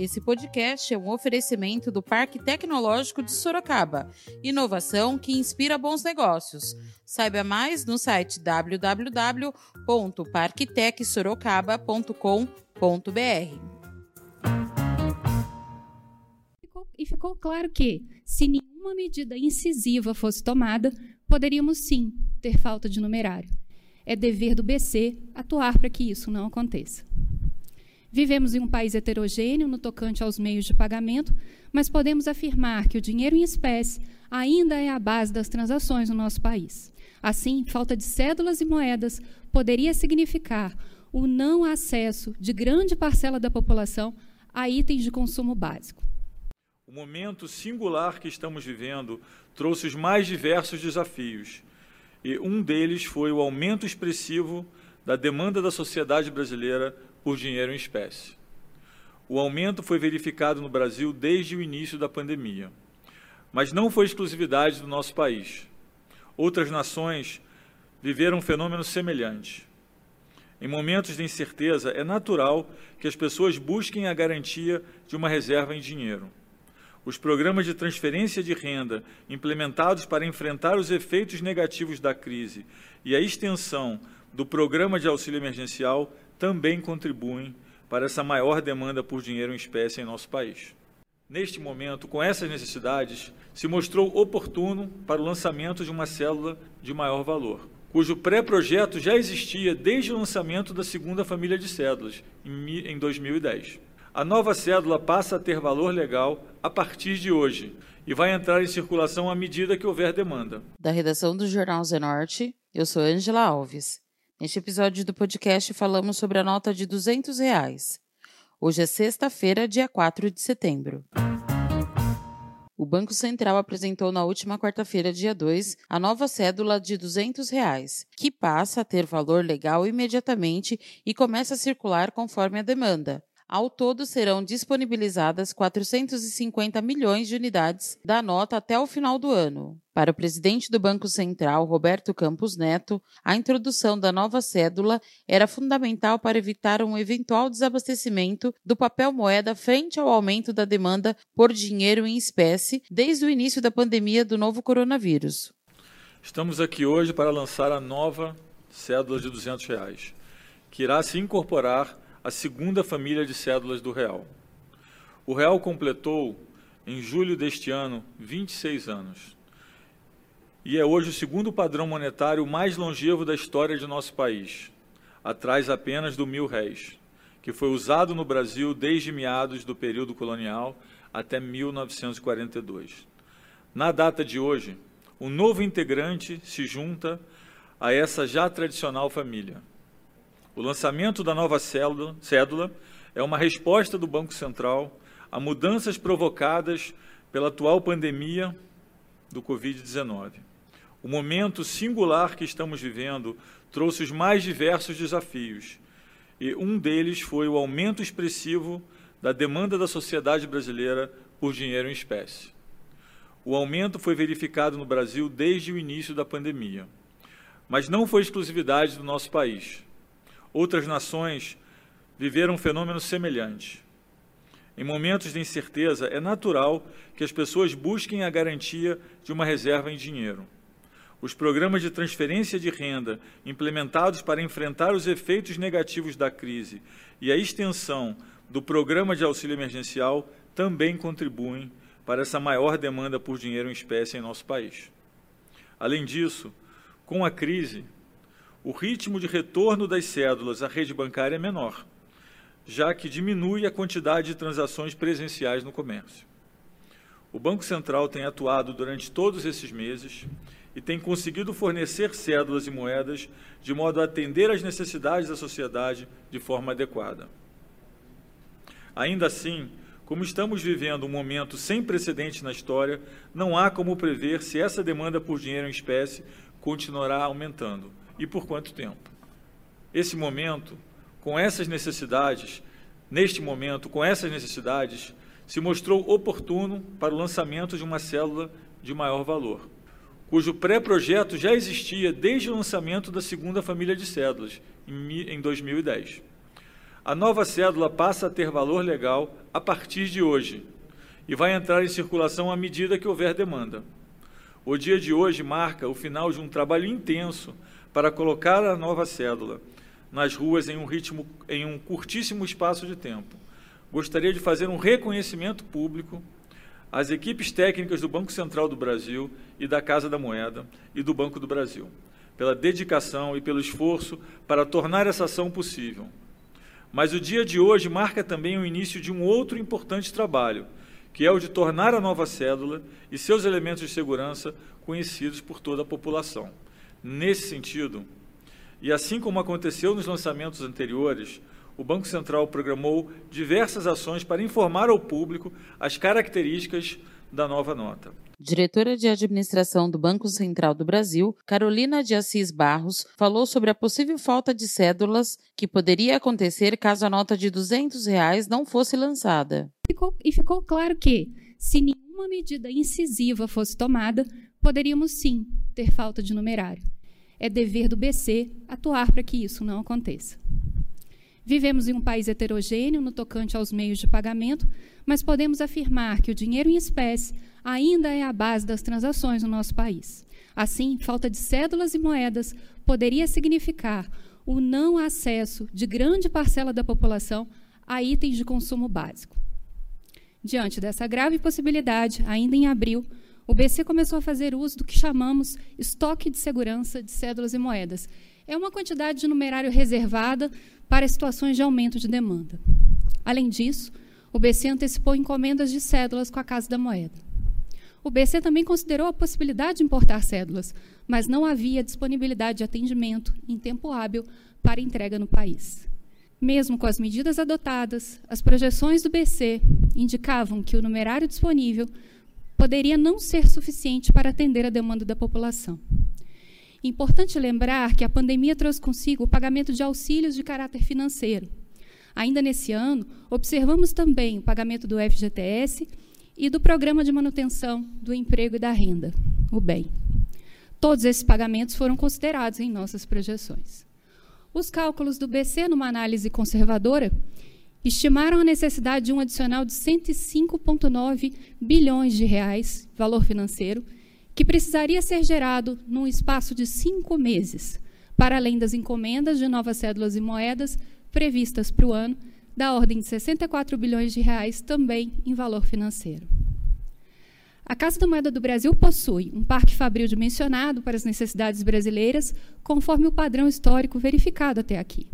Esse podcast é um oferecimento do Parque Tecnológico de Sorocaba. Inovação que inspira bons negócios. Saiba mais no site www.parktecsorocaba.com.br. E ficou claro que, se nenhuma medida incisiva fosse tomada, poderíamos sim ter falta de numerário. É dever do BC atuar para que isso não aconteça. Vivemos em um país heterogêneo no tocante aos meios de pagamento, mas podemos afirmar que o dinheiro em espécie ainda é a base das transações no nosso país. Assim, falta de cédulas e moedas poderia significar o não acesso de grande parcela da população a itens de consumo básico. O momento singular que estamos vivendo trouxe os mais diversos desafios, e um deles foi o aumento expressivo da demanda da sociedade brasileira por dinheiro em espécie. O aumento foi verificado no Brasil desde o início da pandemia, mas não foi exclusividade do nosso país. Outras nações viveram um fenômeno semelhante. Em momentos de incerteza, é natural que as pessoas busquem a garantia de uma reserva em dinheiro. Os programas de transferência de renda implementados para enfrentar os efeitos negativos da crise e a extensão do programa de auxílio emergencial também contribuem para essa maior demanda por dinheiro em espécie em nosso país. Neste momento, com essas necessidades, se mostrou oportuno para o lançamento de uma célula de maior valor, cujo pré-projeto já existia desde o lançamento da segunda família de cédulas, em 2010. A nova cédula passa a ter valor legal a partir de hoje e vai entrar em circulação à medida que houver demanda. Da redação do Jornal Zenorte, eu sou Angela Alves. Neste episódio do podcast falamos sobre a nota de 200 reais. Hoje é sexta-feira, dia 4 de setembro. O Banco Central apresentou na última quarta-feira, dia 2, a nova cédula de 200 reais, que passa a ter valor legal imediatamente e começa a circular conforme a demanda. Ao todo, serão disponibilizadas 450 milhões de unidades da nota até o final do ano. Para o presidente do Banco Central, Roberto Campos Neto, a introdução da nova cédula era fundamental para evitar um eventual desabastecimento do papel moeda frente ao aumento da demanda por dinheiro em espécie desde o início da pandemia do novo coronavírus. Estamos aqui hoje para lançar a nova cédula de 200 reais, que irá se incorporar a segunda família de cédulas do real. O real completou, em julho deste ano, 26 anos. E é hoje o segundo padrão monetário mais longevo da história de nosso país, atrás apenas do mil réis, que foi usado no Brasil desde meados do período colonial até 1942. Na data de hoje, um novo integrante se junta a essa já tradicional família. O lançamento da nova cédula, é uma resposta do Banco Central a mudanças provocadas pela atual pandemia do Covid-19. O momento singular que estamos vivendo trouxe os mais diversos desafios, e um deles foi o aumento expressivo da demanda da sociedade brasileira por dinheiro em espécie. O aumento foi verificado no Brasil desde o início da pandemia, mas não foi exclusividade do nosso país. Outras nações viveram um fenômeno semelhante. Em momentos de incerteza, é natural que as pessoas busquem a garantia de uma reserva em dinheiro. Os programas de transferência de renda implementados para enfrentar os efeitos negativos da crise e a extensão do programa de auxílio emergencial também contribuem para essa maior demanda por dinheiro em espécie em nosso país. Além disso, com a crise, o ritmo de retorno das cédulas à rede bancária é menor, já que diminui a quantidade de transações presenciais no comércio. O Banco Central tem atuado durante todos esses meses e tem conseguido fornecer cédulas e moedas de modo a atender às necessidades da sociedade de forma adequada. Ainda assim, como estamos vivendo um momento sem precedentes na história, não há como prever se essa demanda por dinheiro em espécie continuará aumentando e por quanto tempo. Esse momento, com essas necessidades, neste momento, com essas necessidades, se mostrou oportuno para o lançamento de uma célula de maior valor, cujo pré-projeto já existia desde o lançamento da segunda família de cédulas, em 2010. A nova cédula passa a ter valor legal a partir de hoje e vai entrar em circulação à medida que houver demanda. O dia de hoje marca o final de um trabalho intenso para colocar a nova cédula nas ruas em um ritmo em um curtíssimo espaço de tempo. Gostaria de fazer um reconhecimento público às equipes técnicas do Banco Central do Brasil e da Casa da Moeda e do Banco do Brasil, pela dedicação e pelo esforço para tornar essa ação possível. Mas o dia de hoje marca também o início de um outro importante trabalho, que é o de tornar a nova cédula e seus elementos de segurança conhecidos por toda a população. Nesse sentido, e assim como aconteceu nos lançamentos anteriores, o Banco Central programou diversas ações para informar ao público as características da nova nota. Diretora de Administração do Banco Central do Brasil, Carolina de Assis Barros, falou sobre a possível falta de cédulas que poderia acontecer caso a nota de 200 reais não fosse lançada. Ficou, e ficou claro que, se nenhuma medida incisiva fosse tomada, poderíamos sim ter falta de numerário é dever do BC atuar para que isso não aconteça. Vivemos em um país heterogêneo no tocante aos meios de pagamento, mas podemos afirmar que o dinheiro em espécie ainda é a base das transações no nosso país. Assim, falta de cédulas e moedas poderia significar o não acesso de grande parcela da população a itens de consumo básico. Diante dessa grave possibilidade, ainda em abril, o BC começou a fazer uso do que chamamos estoque de segurança de cédulas e moedas. É uma quantidade de numerário reservada para situações de aumento de demanda. Além disso, o BC antecipou encomendas de cédulas com a Casa da Moeda. O BC também considerou a possibilidade de importar cédulas, mas não havia disponibilidade de atendimento em tempo hábil para entrega no país. Mesmo com as medidas adotadas, as projeções do BC indicavam que o numerário disponível poderia não ser suficiente para atender a demanda da população. Importante lembrar que a pandemia trouxe consigo o pagamento de auxílios de caráter financeiro. Ainda nesse ano, observamos também o pagamento do FGTS e do Programa de Manutenção do Emprego e da Renda, o BEM. Todos esses pagamentos foram considerados em nossas projeções. Os cálculos do BC, numa análise conservadora, estimaram a necessidade de um adicional de 105,9 bilhões de reais, valor financeiro, que precisaria ser gerado num espaço de cinco meses, para além das encomendas de novas cédulas e moedas previstas para o ano, da ordem de 64 bilhões de reais, também em valor financeiro. A Casa da Moeda do Brasil possui um parque fabril dimensionado para as necessidades brasileiras, conforme o padrão histórico verificado até aqui.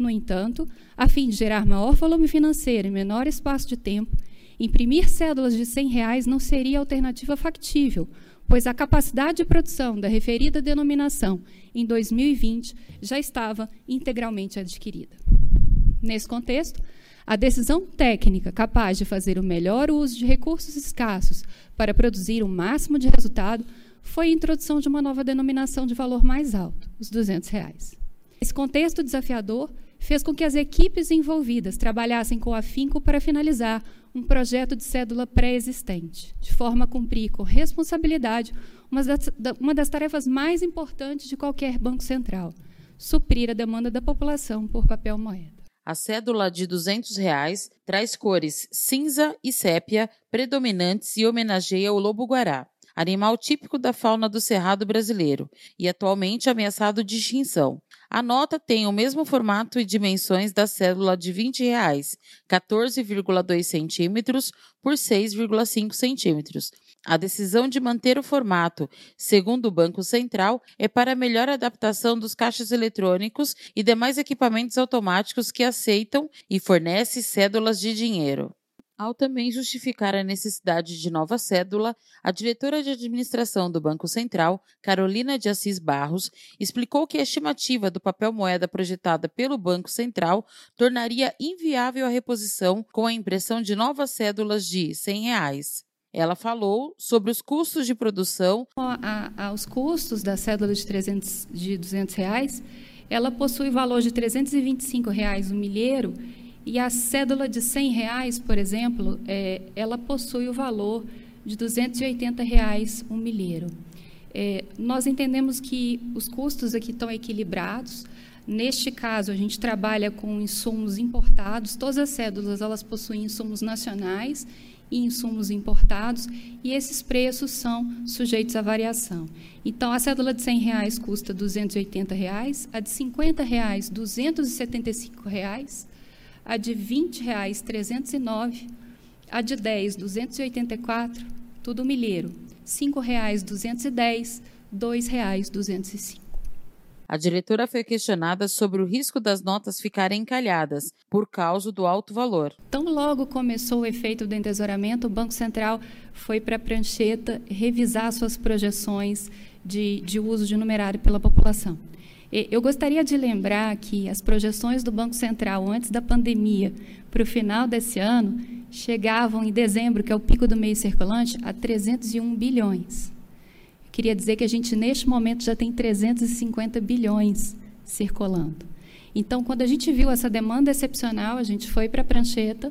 No entanto, a fim de gerar maior volume financeiro em menor espaço de tempo, imprimir cédulas de 100 reais não seria alternativa factível, pois a capacidade de produção da referida denominação em 2020 já estava integralmente adquirida. Nesse contexto, a decisão técnica capaz de fazer o melhor uso de recursos escassos para produzir o máximo de resultado foi a introdução de uma nova denominação de valor mais alto, os 200 reais. Esse contexto desafiador fez com que as equipes envolvidas trabalhassem com afinco para finalizar um projeto de cédula pré-existente, de forma a cumprir com responsabilidade uma das, uma das tarefas mais importantes de qualquer banco central, suprir a demanda da população por papel moeda. A cédula de 200 reais traz cores cinza e sépia predominantes e homenageia o lobo-guará, animal típico da fauna do cerrado brasileiro e atualmente ameaçado de extinção. A nota tem o mesmo formato e dimensões da cédula de 20 reais, 14,2 centímetros por 6,5 centímetros. A decisão de manter o formato, segundo o Banco Central, é para melhor adaptação dos caixas eletrônicos e demais equipamentos automáticos que aceitam e fornecem cédulas de dinheiro. Ao também justificar a necessidade de nova cédula, a diretora de administração do Banco Central, Carolina de Assis Barros, explicou que a estimativa do papel moeda projetada pelo Banco Central tornaria inviável a reposição com a impressão de novas cédulas de 100 reais. Ela falou sobre os custos de produção. A, a, os custos da cédula de, 300, de 200 reais, ela possui valor de 325 reais o milheiro e a cédula de 100 reais, por exemplo, é, ela possui o valor de 280 reais um milheiro. É, nós entendemos que os custos aqui estão equilibrados. Neste caso, a gente trabalha com insumos importados. Todas as cédulas elas possuem insumos nacionais e insumos importados, e esses preços são sujeitos à variação. Então, a cédula de R$ reais custa 280 reais, a de 50 reais, 275 reais, a de 20 reais, 309, a de 10, 284, tudo milheiro, 5 reais, 210, R$ reais, 205. A diretora foi questionada sobre o risco das notas ficarem encalhadas por causa do alto valor. Tão logo começou o efeito do entesouramento, o Banco Central foi para a prancheta revisar suas projeções de, de uso de numerário pela população. Eu gostaria de lembrar que as projeções do Banco Central antes da pandemia para o final desse ano chegavam em dezembro, que é o pico do meio circulante, a 301 bilhões. Queria dizer que a gente, neste momento, já tem 350 bilhões circulando. Então, quando a gente viu essa demanda excepcional, a gente foi para a prancheta,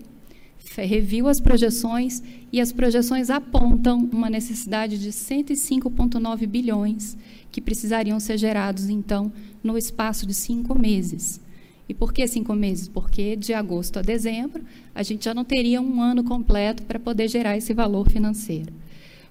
reviu as projeções e as projeções apontam uma necessidade de 105,9 bilhões que precisariam ser gerados, então, no espaço de cinco meses. E por que cinco meses? Porque de agosto a dezembro a gente já não teria um ano completo para poder gerar esse valor financeiro.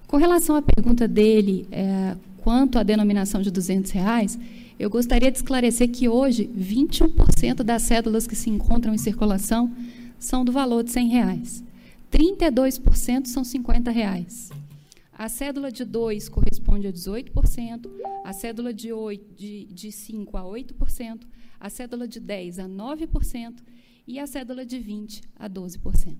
Com relação à pergunta dele, é, quanto à denominação de 200 reais, eu gostaria de esclarecer que hoje 21% das cédulas que se encontram em circulação são do valor de 100 reais. 32% são 50 reais. A cédula de 2 corresponde a 18%, a cédula de, 8, de, de 5 a 8%, a cédula de 10 a 9% e a cédula de 20 a 12%.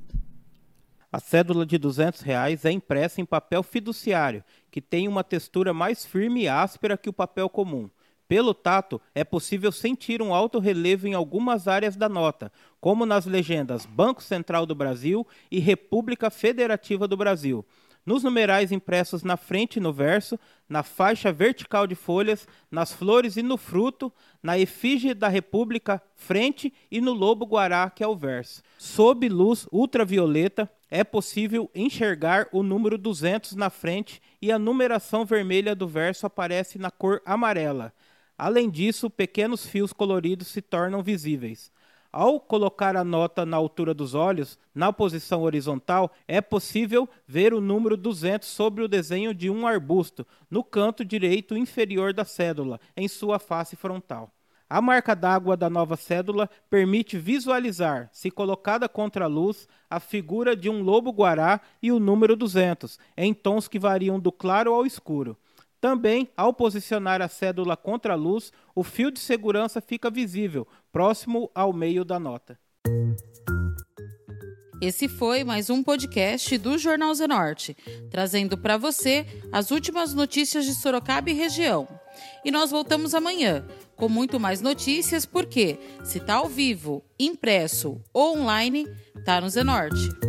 A cédula de 200 reais é impressa em papel fiduciário, que tem uma textura mais firme e áspera que o papel comum. Pelo tato, é possível sentir um alto relevo em algumas áreas da nota, como nas legendas Banco Central do Brasil e República Federativa do Brasil. Nos numerais impressos na frente e no verso, na faixa vertical de folhas, nas flores e no fruto, na efígie da República frente e no lobo guará, que é o verso. Sob luz ultravioleta, é possível enxergar o número 200 na frente e a numeração vermelha do verso aparece na cor amarela. Além disso, pequenos fios coloridos se tornam visíveis. Ao colocar a nota na altura dos olhos, na posição horizontal, é possível ver o número 200 sobre o desenho de um arbusto, no canto direito inferior da cédula, em sua face frontal. A marca d'água da nova cédula permite visualizar, se colocada contra a luz, a figura de um lobo-guará e o número 200, em tons que variam do claro ao escuro. Também, ao posicionar a cédula contra a luz, o fio de segurança fica visível, próximo ao meio da nota. Esse foi mais um podcast do Jornal Zenorte, trazendo para você as últimas notícias de Sorocaba e região. E nós voltamos amanhã com muito mais notícias, porque se tá ao vivo, impresso ou online, tá no Zenorte.